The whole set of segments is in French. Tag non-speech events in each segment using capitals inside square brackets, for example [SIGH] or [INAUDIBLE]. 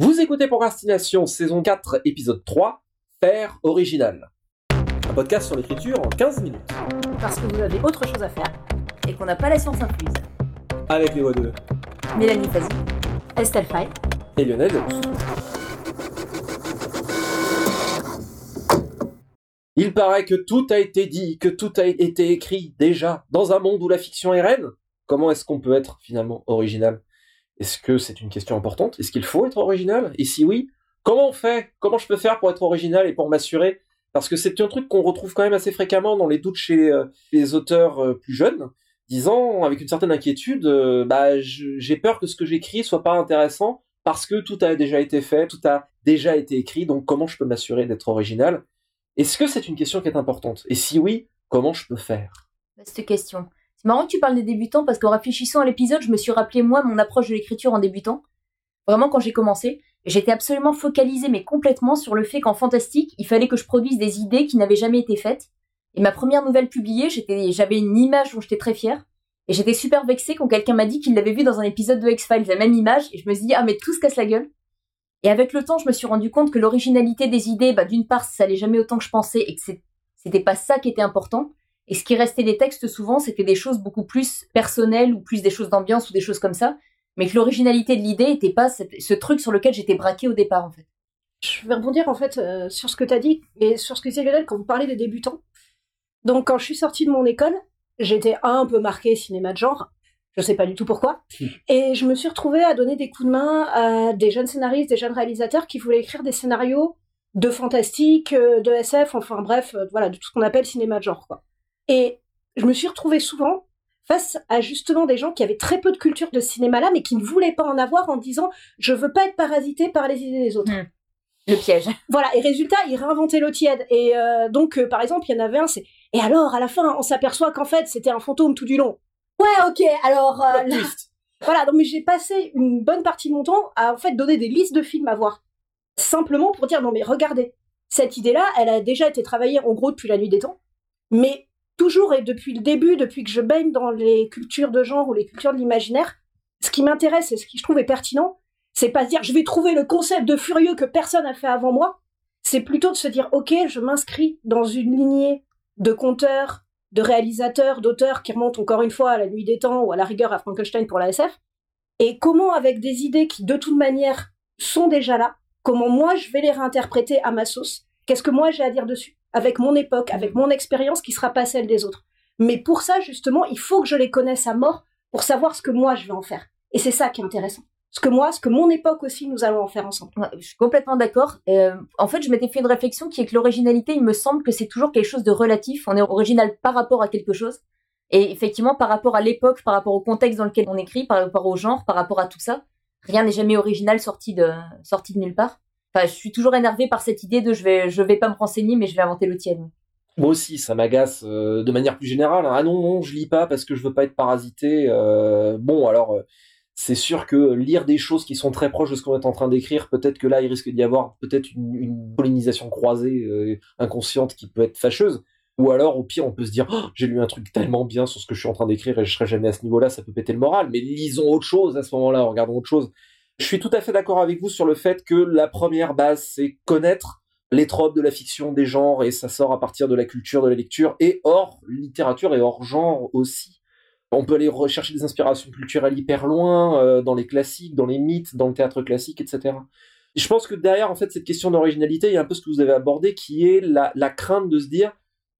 Vous écoutez Procrastination, saison 4, épisode 3, Faire original. Un podcast sur l'écriture en 15 minutes. Parce que vous avez autre chose à faire et qu'on n'a pas la science incluse. Avec les voix de Mélanie Fazi, Estelle Fay. et Lionel Delous. Il paraît que tout a été dit, que tout a été écrit déjà. Dans un monde où la fiction est reine, comment est-ce qu'on peut être finalement original? Est-ce que c'est une question importante? Est-ce qu'il faut être original? Et si oui, comment on fait? Comment je peux faire pour être original et pour m'assurer? Parce que c'est un truc qu'on retrouve quand même assez fréquemment dans les doutes chez euh, les auteurs euh, plus jeunes, disant avec une certaine inquiétude, euh, bah j'ai peur que ce que j'écris soit pas intéressant parce que tout a déjà été fait, tout a déjà été écrit, donc comment je peux m'assurer d'être original? Est-ce que c'est une question qui est importante? Et si oui, comment je peux faire? Cette question. C'est marrant que tu parles des débutants parce qu'en réfléchissant à l'épisode, je me suis rappelé moi mon approche de l'écriture en débutant. Vraiment quand j'ai commencé, j'étais absolument focalisée mais complètement sur le fait qu'en fantastique, il fallait que je produise des idées qui n'avaient jamais été faites. Et ma première nouvelle publiée, j'avais une image dont j'étais très fière. Et j'étais super vexée quand quelqu'un m'a dit qu'il l'avait vue dans un épisode de X-Files, la même image, et je me suis dit, ah mais tout se casse la gueule. Et avec le temps, je me suis rendu compte que l'originalité des idées, bah, d'une part, ça allait jamais autant que je pensais et que c'était pas ça qui était important. Et ce qui restait des textes, souvent, c'était des choses beaucoup plus personnelles ou plus des choses d'ambiance ou des choses comme ça. Mais que l'originalité de l'idée était pas cette- ce truc sur lequel j'étais braquée au départ, en fait. Je vais rebondir en fait euh, sur ce que tu as dit et sur ce que disait Lionel quand vous parlez des débutants. Donc quand je suis sortie de mon école, j'étais un peu marquée cinéma de genre, je sais pas du tout pourquoi, et je me suis retrouvée à donner des coups de main à des jeunes scénaristes, des jeunes réalisateurs qui voulaient écrire des scénarios de fantastique, euh, de SF, enfin bref, euh, voilà, de tout ce qu'on appelle cinéma de genre quoi. Et je me suis retrouvée souvent face à justement des gens qui avaient très peu de culture de cinéma là, mais qui ne voulaient pas en avoir en disant je veux pas être parasité par les idées des autres. Le piège. [LAUGHS] Voilà, et résultat, il réinventait l'eau tiède. Et euh, donc, euh, par exemple, il y en avait un, c'est... Et alors, à la fin, on s'aperçoit qu'en fait, c'était un fantôme tout du long. Ouais, ok, alors... euh, là- [LAUGHS] Voilà, donc mais j'ai passé une bonne partie de mon temps à en fait donner des listes de films à voir. Simplement pour dire, non mais regardez, cette idée-là, elle a déjà été travaillée en gros depuis la nuit des temps. Mais toujours et depuis le début, depuis que je baigne dans les cultures de genre ou les cultures de l'imaginaire, ce qui m'intéresse et ce qui je trouve est pertinent, c'est pas se dire je vais trouver le concept de furieux que personne n'a fait avant moi. C'est plutôt de se dire ok, je m'inscris dans une lignée de conteurs, de réalisateurs, d'auteurs qui remontent encore une fois à la nuit des temps ou à la rigueur à Frankenstein pour la SF. Et comment avec des idées qui de toute manière sont déjà là, comment moi je vais les réinterpréter à ma sauce, qu'est-ce que moi j'ai à dire dessus, avec mon époque, avec mon expérience qui sera pas celle des autres. Mais pour ça justement, il faut que je les connaisse à mort pour savoir ce que moi je vais en faire. Et c'est ça qui est intéressant. Ce que moi, ce que mon époque aussi, nous allons en faire ensemble. Ouais, je suis complètement d'accord. Euh, en fait, je m'étais fait une réflexion qui est que l'originalité, il me semble que c'est toujours quelque chose de relatif. On est original par rapport à quelque chose. Et effectivement, par rapport à l'époque, par rapport au contexte dans lequel on écrit, par rapport au genre, par rapport à tout ça, rien n'est jamais original sorti de, sorti de nulle part. Enfin, je suis toujours énervée par cette idée de je vais, je vais pas me renseigner, mais je vais inventer le tien. Moi aussi, ça m'agace euh, de manière plus générale. Ah non, non, je lis pas parce que je veux pas être parasité. Euh, bon, alors, euh, c'est sûr que lire des choses qui sont très proches de ce qu'on est en train d'écrire, peut-être que là, il risque d'y avoir peut-être une, pollinisation croisée inconsciente qui peut être fâcheuse. Ou alors, au pire, on peut se dire, Oh, j'ai lu un truc tellement bien sur ce que je suis en train d'écrire et je serai jamais à ce niveau-là, ça peut péter le moral. Mais lisons autre chose à ce moment-là, regardons autre chose. Je suis tout à fait d'accord avec vous sur le fait que la première base, c'est connaître les tropes de la fiction, des genres, et ça sort à partir de la culture, de la lecture, et hors littérature et hors genre aussi. On peut aller rechercher des inspirations culturelles hyper loin, euh, dans les classiques, dans les mythes, dans le théâtre classique, etc. Et je pense que derrière, en fait, cette question d'originalité, il y a un peu ce que vous avez abordé, qui est la, la crainte de se dire,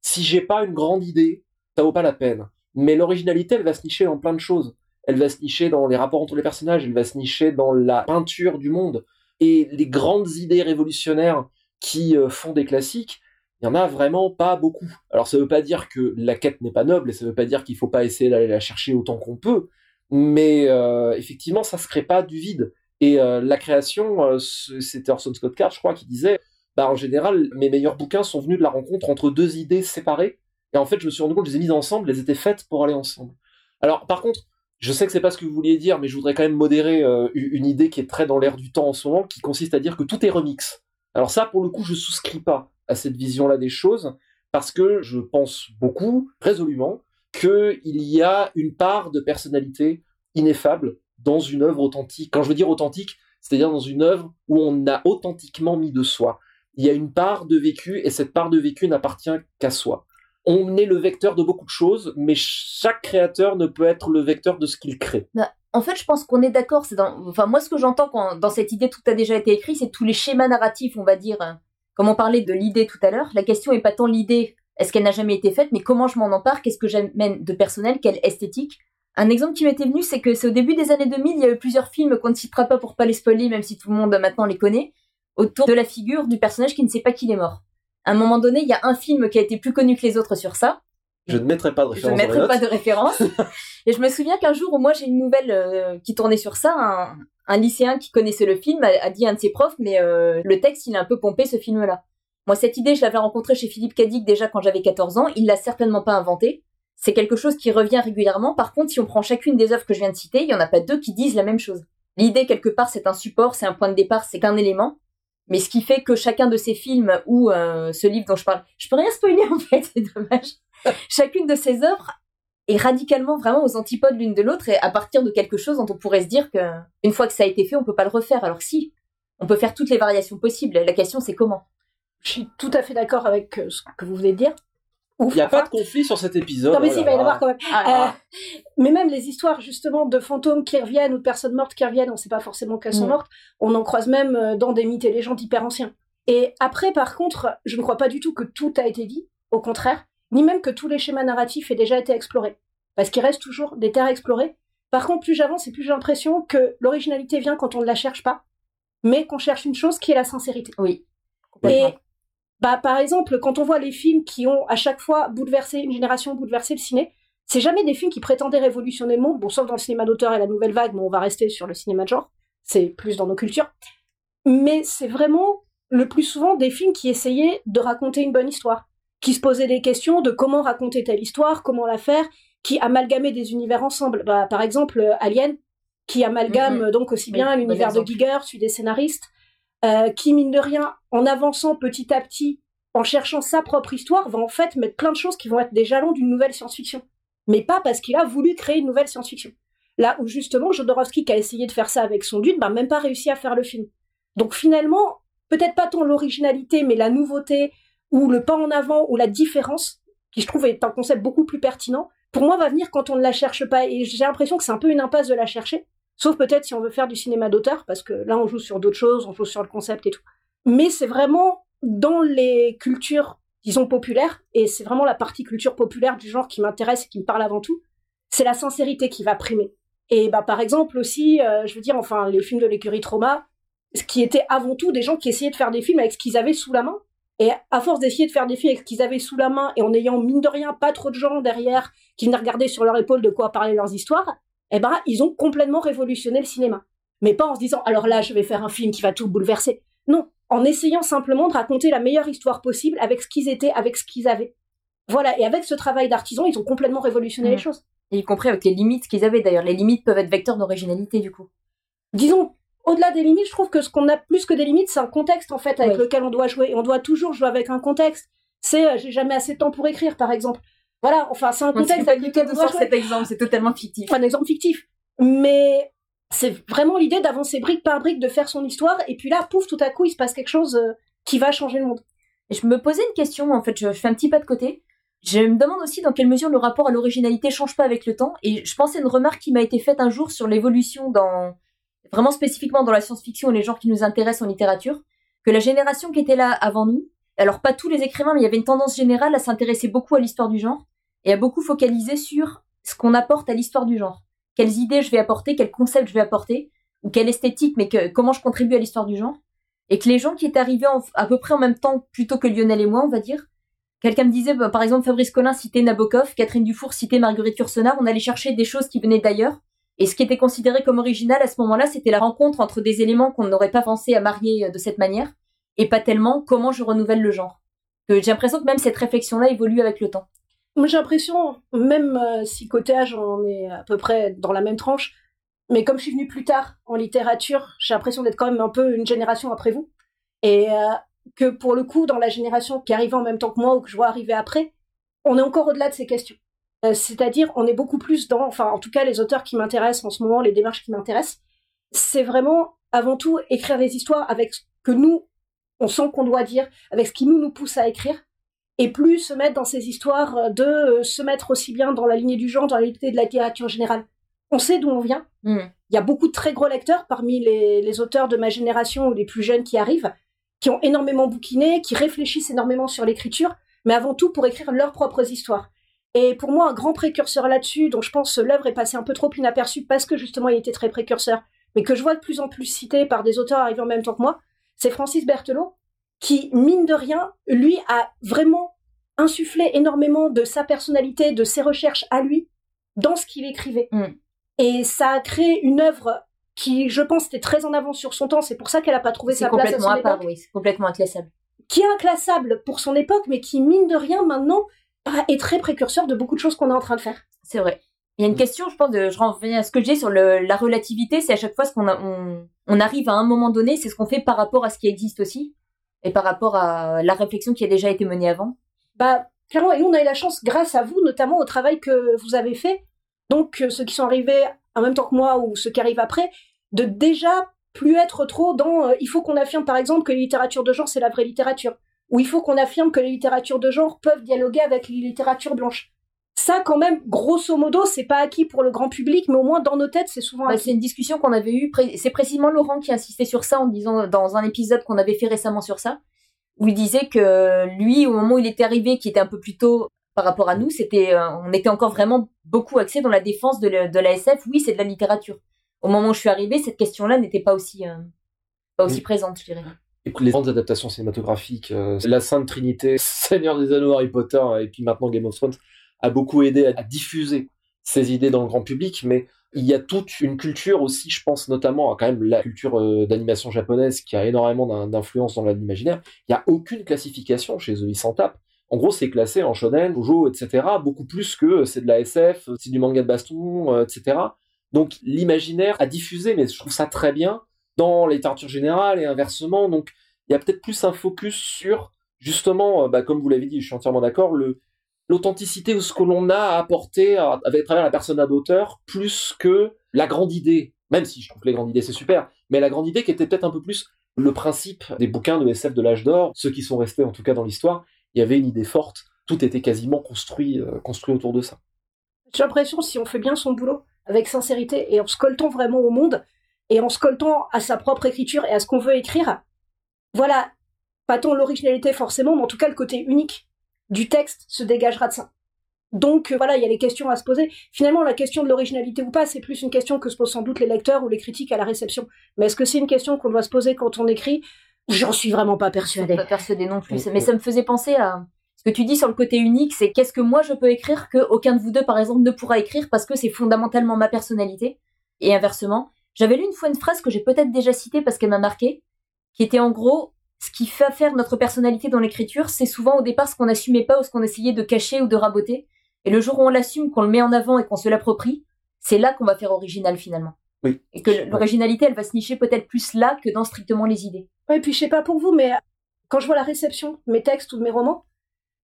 si j'ai pas une grande idée, ça vaut pas la peine. Mais l'originalité, elle va se nicher dans plein de choses. Elle va se nicher dans les rapports entre les personnages, elle va se nicher dans la peinture du monde. Et les grandes idées révolutionnaires qui euh, font des classiques, il y en a vraiment pas beaucoup. Alors ça veut pas dire que la quête n'est pas noble, et ça veut pas dire qu'il faut pas essayer d'aller la chercher autant qu'on peut, mais euh, effectivement ça se crée pas du vide. Et euh, la création, c'était Orson Scott Card, je crois, qui disait, bah en général, mes meilleurs bouquins sont venus de la rencontre entre deux idées séparées, et en fait je me suis rendu compte que je les ai mises ensemble, elles étaient faites pour aller ensemble. Alors par contre, je sais que c'est pas ce que vous vouliez dire, mais je voudrais quand même modérer euh, une idée qui est très dans l'air du temps en ce moment, qui consiste à dire que tout est remix. Alors ça, pour le coup, je souscris pas à cette vision-là des choses, parce que je pense beaucoup, résolument, qu'il y a une part de personnalité ineffable dans une œuvre authentique. Quand je veux dire authentique, c'est-à-dire dans une œuvre où on a authentiquement mis de soi. Il y a une part de vécu et cette part de vécu n'appartient qu'à soi. On est le vecteur de beaucoup de choses, mais chaque créateur ne peut être le vecteur de ce qu'il crée. Bah, en fait, je pense qu'on est d'accord. C'est dans, enfin, moi, ce que j'entends dans cette idée, tout a déjà été écrit, c'est tous les schémas narratifs, on va dire. Hein. Comme on parlait de l'idée tout à l'heure, la question est pas tant l'idée, est-ce qu'elle n'a jamais été faite, mais comment je m'en empare, qu'est-ce que j'amène de personnel, quelle esthétique. Un exemple qui m'était venu, c'est que c'est au début des années 2000, il y a eu plusieurs films qu'on ne citera pas pour pas les spoiler, même si tout le monde maintenant les connaît, autour de la figure du personnage qui ne sait pas qu'il est mort. À un moment donné, il y a un film qui a été plus connu que les autres sur ça. Je ne mettrai pas de référence. Je ne mettrai pas de référence. [LAUGHS] et je me souviens qu'un jour où moi j'ai une nouvelle euh, qui tournait sur ça, un, un, lycéen qui connaissait le film a, dit à un de ses profs, mais euh, le texte il a un peu pompé ce film-là. Moi cette idée, je l'avais rencontrée chez Philippe Cadic déjà quand j'avais 14 ans. Il l'a certainement pas inventée. C'est quelque chose qui revient régulièrement. Par contre, si on prend chacune des œuvres que je viens de citer, il y en a pas deux qui disent la même chose. L'idée quelque part c'est un support, c'est un point de départ, c'est qu'un élément. Mais ce qui fait que chacun de ces films ou euh, ce livre dont je parle, je peux rien spoiler [LAUGHS] en fait, c'est dommage. Chacune de ces œuvres est radicalement vraiment aux antipodes l'une de l'autre et à partir de quelque chose dont on pourrait se dire que une fois que ça a été fait, on peut pas le refaire. Alors si, on peut faire toutes les variations possibles. La question c'est comment. Je suis tout à fait d'accord avec euh, ce que vous venez de dire. Il n'y a pas de conflit sur cet épisode. Non, mais si, il va y en avoir quand même. Ah, euh, mais même les histoires, justement, de fantômes qui reviennent ou de personnes mortes qui reviennent, on ne sait pas forcément qu'elles sont mm. mortes. On en croise même euh, dans des mythes et légendes hyper anciens. Et après, par contre, je ne crois pas du tout que tout a été dit. Au contraire. Ni même que tous les schémas narratifs aient déjà été explorés. Parce qu'il reste toujours des terres explorées. Par contre, plus j'avance et plus j'ai l'impression que l'originalité vient quand on ne la cherche pas, mais qu'on cherche une chose qui est la sincérité. Oui. Et bah, par exemple, quand on voit les films qui ont à chaque fois bouleversé une génération, bouleversé le ciné, c'est jamais des films qui prétendaient révolutionner le monde, bon, sauf dans le cinéma d'auteur et la nouvelle vague, mais on va rester sur le cinéma de genre, c'est plus dans nos cultures. Mais c'est vraiment le plus souvent des films qui essayaient de raconter une bonne histoire, qui se posaient des questions de comment raconter telle histoire, comment la faire, qui amalgamaient des univers ensemble. Bah, par exemple, Alien, qui amalgame mm-hmm. donc aussi bien l'univers de Giger, celui des scénaristes, euh, qui, mine de rien, en avançant petit à petit, en cherchant sa propre histoire, va en fait mettre plein de choses qui vont être des jalons d'une nouvelle science-fiction. Mais pas parce qu'il a voulu créer une nouvelle science-fiction. Là où justement Jodorowsky, qui a essayé de faire ça avec son Dune, n'a même pas réussi à faire le film. Donc finalement, peut-être pas tant l'originalité, mais la nouveauté, ou le pas en avant, ou la différence, qui je trouve est un concept beaucoup plus pertinent, pour moi va venir quand on ne la cherche pas. Et j'ai l'impression que c'est un peu une impasse de la chercher. Sauf peut-être si on veut faire du cinéma d'auteur, parce que là on joue sur d'autres choses, on joue sur le concept et tout. Mais c'est vraiment dans les cultures, disons, populaires, et c'est vraiment la partie culture populaire du genre qui m'intéresse et qui me parle avant tout, c'est la sincérité qui va primer. Et bah par exemple aussi, euh, je veux dire, enfin, les films de l'écurie Trauma, ce qui était avant tout des gens qui essayaient de faire des films avec ce qu'ils avaient sous la main. Et à force d'essayer de faire des films avec ce qu'ils avaient sous la main et en ayant mine de rien pas trop de gens derrière qui venaient regarder sur leur épaule de quoi parler leurs histoires, eh ben, ils ont complètement révolutionné le cinéma. Mais pas en se disant, alors là, je vais faire un film qui va tout bouleverser. Non, en essayant simplement de raconter la meilleure histoire possible avec ce qu'ils étaient, avec ce qu'ils avaient. Voilà, et avec ce travail d'artisan, ils ont complètement révolutionné les mmh. choses. Et y compris avec les limites qu'ils avaient d'ailleurs. Les limites peuvent être vecteurs d'originalité du coup. Disons, au-delà des limites, je trouve que ce qu'on a plus que des limites, c'est un contexte en fait avec lequel on doit jouer. Et on doit toujours jouer avec un contexte. C'est euh, j'ai jamais assez de temps pour écrire, par exemple. Voilà, enfin, c'est un contexte avec lequel on cet exemple, c'est totalement fictif. un exemple fictif. Mais c'est vraiment l'idée d'avancer brique par brique, de faire son histoire, et puis là, pouf, tout à coup, il se passe quelque chose euh, qui va changer le monde. Et je me posais une question, en fait, je, fais un petit pas de côté. Je me demande aussi dans quelle mesure le rapport à l'originalité change pas avec le temps, et je pensais à une remarque qui m'a été faite un jour sur l'évolution dans, vraiment spécifiquement dans la science-fiction et les genres qui nous intéressent en littérature, que la génération qui était là avant nous, alors pas tous les écrivains, mais il y avait une tendance générale à s'intéresser beaucoup à l'histoire du genre, et à beaucoup focaliser sur ce qu'on apporte à l'histoire du genre. Quelles idées je vais apporter, quels concepts je vais apporter, ou quelle esthétique, mais comment je contribue à l'histoire du genre. Et que les gens qui étaient arrivés à peu près en même temps, plutôt que Lionel et moi, on va dire, quelqu'un me disait, bah, par exemple, Fabrice Collin citait Nabokov, Catherine Dufour citait Marguerite Yourcenar, on allait chercher des choses qui venaient d'ailleurs. Et ce qui était considéré comme original à ce moment-là, c'était la rencontre entre des éléments qu'on n'aurait pas pensé à marier euh, de cette manière, et pas tellement comment je renouvelle le genre. J'ai l'impression que même cette réflexion-là évolue avec le temps. J'ai l'impression, même euh, si côté âge, on est à peu près dans la même tranche, mais comme je suis venue plus tard en littérature, j'ai l'impression d'être quand même un peu une génération après vous. Et euh, que pour le coup, dans la génération qui arrivait en même temps que moi ou que je vois arriver après, on est encore au-delà de ces questions. Euh, c'est-à-dire, on est beaucoup plus dans, enfin, en tout cas, les auteurs qui m'intéressent en ce moment, les démarches qui m'intéressent, c'est vraiment avant tout écrire des histoires avec ce que nous, on sent qu'on doit dire, avec ce qui nous nous pousse à écrire, et plus se mettre dans ces histoires de euh, se mettre aussi bien dans la lignée du genre, dans la lignée de la littérature générale. On sait d'où on vient. Mm. Il y a beaucoup de très gros lecteurs parmi les, les auteurs de ma génération ou les plus jeunes qui arrivent, qui ont énormément bouquiné, qui réfléchissent énormément sur l'écriture, mais avant tout pour écrire leurs propres histoires. Et pour moi, un grand précurseur là-dessus, dont je pense l'œuvre est passée un peu trop inaperçue parce que justement il était très précurseur, mais que je vois de plus en plus cité par des auteurs arrivés en même temps que moi, c'est Francis Berthelot, qui, mine de rien, lui a vraiment insufflé énormément de sa personnalité, de ses recherches à lui, dans ce qu'il écrivait. Mm. Et ça a créé une œuvre qui, je pense, était très en avance sur son temps. C'est pour ça qu'elle n'a pas trouvé sa place à complètement son à part, époque. oui, c'est complètement inclassable. Qui est inclassable pour son époque, mais qui, mine de rien, maintenant, est très précurseur de beaucoup de choses qu'on est en train de faire. C'est vrai. Il y a une question, je pense, de, je reviens à ce que je dis sur le, la relativité, c'est à chaque fois ce qu'on a- on, on arrive à un moment donné, c'est ce qu'on fait par rapport à ce qui existe aussi, et par rapport à la réflexion qui a déjà été menée avant? Bah, clairement, et nous, on a eu la chance, grâce à vous, notamment au travail que vous avez fait, donc euh, ceux qui sont arrivés en même temps que moi ou ceux qui arrivent après, de déjà plus être trop dans euh, il faut qu'on affirme par exemple que les littératures de genre c'est la vraie littérature, ou il faut qu'on affirme que les littératures de genre peuvent dialoguer avec les littératures blanches. Ça, quand même, grosso modo, c'est pas acquis pour le grand public, mais au moins dans nos têtes, c'est souvent Bah, acquis. c'est une discussion qu'on avait eue, pré- c'est précisément Laurent qui insistait sur ça en disant dans un épisode qu'on avait fait récemment sur ça, où il disait que lui, au moment où il était arrivé, qui était un peu plus tôt par rapport à nous, c'était, euh, on était encore vraiment beaucoup axé dans la défense de, le- de la SF. Oui, c'est de la littérature. Au moment où je suis arrivée, cette question-là n'était pas aussi, euh, pas aussi Oui. présente, je dirais. Écoute, les grandes adaptations cinématographiques, euh, la Sainte Trinité, [LAUGHS] Seigneur des Anneaux, Harry Potter, et puis maintenant Game of Thrones, a beaucoup aidé à, diffuser ces idées dans le grand public, mais il y a toute une culture aussi, je pense notamment à quand même la culture euh, d'animation japonaise qui a énormément d'in- d'influence dans l'imaginaire. Il n'y a aucune classification chez eux, ils s'en. En gros, c'est classé en shonen, shoujo, etc. Beaucoup plus que c'est de la SF, c'est du manga de baston, euh, etc. Donc l'imaginaire a diffusé, mais je trouve ça très bien dans la littérature générale et inversement. Donc il y a peut-être plus un focus sur justement, euh, bah, comme vous l'avez dit, je suis entièrement d'accord, le l'authenticité ou ce que l'on a à apporter à, avec à travers la persona d'auteur, plus que la grande idée. Même si je trouve que les grandes idées c'est super, mais la grande idée qui était peut-être un peu plus le principe des bouquins de SF de l'âge d'or, ceux qui sont restés en tout cas dans l'histoire, il y avait une idée forte, tout était quasiment construit, euh, construit autour de ça. J'ai l'impression, si on fait bien son boulot, avec sincérité, et en se coltant vraiment au monde, et en se coltant à sa propre écriture et à ce qu'on veut écrire, voilà, pas tant l'originalité forcément, mais en tout cas le côté unique du texte se dégagera de ça. Donc euh, voilà, il y a les questions à se poser. Finalement, la question de l'originalité ou pas, c'est plus une question que se posent sans doute les lecteurs ou les critiques à la réception. Mais est-ce que c'est une question qu'on doit se poser quand on écrit? J'en suis vraiment pas persuadée. pas persuadée non plus. Mais mm. ça me faisait penser à ce que tu dis sur le côté unique, c'est qu'est-ce que moi je peux écrire que aucun de vous deux, par exemple, ne pourra écrire parce que c'est fondamentalement ma personnalité. Et inversement, j'avais lu une fois une phrase que j'ai peut-être déjà citée parce qu'elle m'a marqué, qui était en gros, ce qui fait faire notre personnalité dans l'écriture, c'est souvent au départ ce qu'on n'assumait pas ou ce qu'on essayait de cacher ou de raboter. Et le jour où on l'assume, qu'on le met en avant et qu'on se l'approprie, c'est là qu'on va faire original finalement. Oui. Et que l'originalité, elle va se nicher peut-être plus là que dans strictement les idées. Ouais, et puis je sais pas pour vous, mais quand je vois la réception de mes textes ou de mes romans,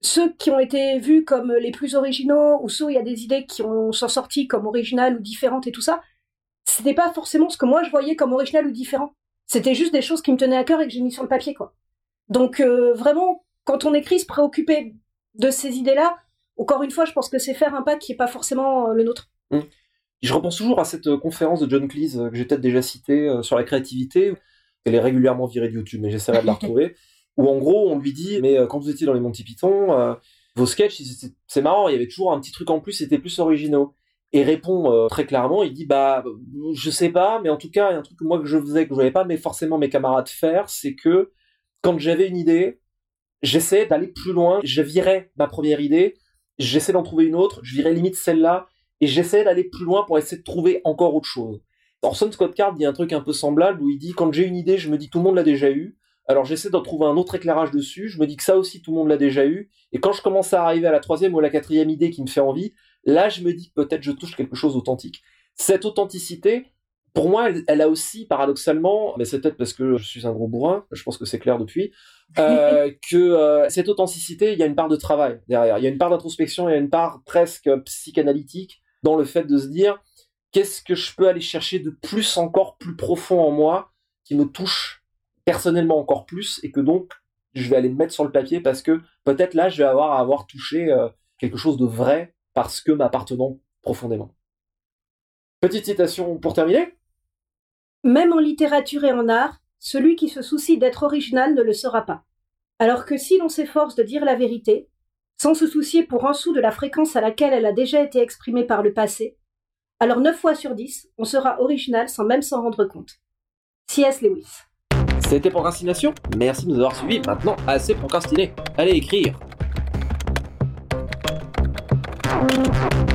ceux qui ont été vus comme les plus originaux ou ceux où il y a des idées qui ont, sont sorties comme originales ou différentes et tout ça, c'était pas forcément ce que moi je voyais comme original ou différent. C'était juste des choses qui me tenaient à cœur et que j'ai mis sur le papier, quoi. Donc euh, vraiment, quand on écrit, se préoccuper de ces idées-là, encore une fois, je pense que c'est faire un pas qui est pas forcément euh, le nôtre. Je repense toujours à cette euh, conférence de John Cleese que j'ai peut-être déjà citée sur la créativité. Elle est régulièrement virée de YouTube, mais j'essaierai de la [LAUGHS] retrouver. où en gros, on lui dit, mais quand vous étiez dans les Monty Python, euh, vos sketchs, c'est marrant, il y avait toujours un petit truc en plus, c'était plus originaux. Et répond euh, très clairement, il dit, bah, je sais pas, mais en tout cas, il y a un truc que moi que je faisais, que je voyais pas, mais forcément mes camarades faire, c'est que quand j'avais une idée, j'essayais d'aller plus loin, je virais ma première idée, j'essaie d'en trouver une autre, je virais limite celle-là, et j'essaie d'aller plus loin pour essayer de trouver encore autre chose. Orson Scott Card dit un truc un peu semblable où il dit quand j'ai une idée, je me dis tout le monde l'a déjà eu. Alors j'essaie d'en trouver un autre éclairage dessus, je me dis que ça aussi tout le monde l'a déjà eu. Et quand je commence à arriver à la troisième ou la quatrième idée qui me fait envie, là je me dis que peut-être je touche quelque chose d'authentique. Cette authenticité, pour moi, elle, elle a aussi paradoxalement, mais c'est peut-être parce que je suis un gros bourrin, je pense que c'est clair depuis, euh, [LAUGHS] que euh, cette authenticité, il y a une part de travail derrière, il y a une part d'introspection, il y a une part presque psychanalytique dans le fait de se dire qu'est-ce que je peux aller chercher de plus encore plus profond en moi qui me touche personnellement encore plus et que donc je vais aller me mettre sur le papier parce que peut-être là je vais avoir à avoir touché euh, quelque chose de vrai parce que m'appartenant profondément. Petite citation pour terminer. Même en littérature et en art, celui qui se soucie d'être original ne le sera pas. Alors que si l'on s'efforce de dire la vérité, sans se soucier pour un sou de la fréquence à laquelle elle a déjà été exprimée par le passé, alors 9 fois sur 10, on sera original sans même s'en rendre compte. C.S. Lewis. C'était Procrastination. Merci de nous avoir suivis. Maintenant, assez procrastiné. Allez écrire. Thank you.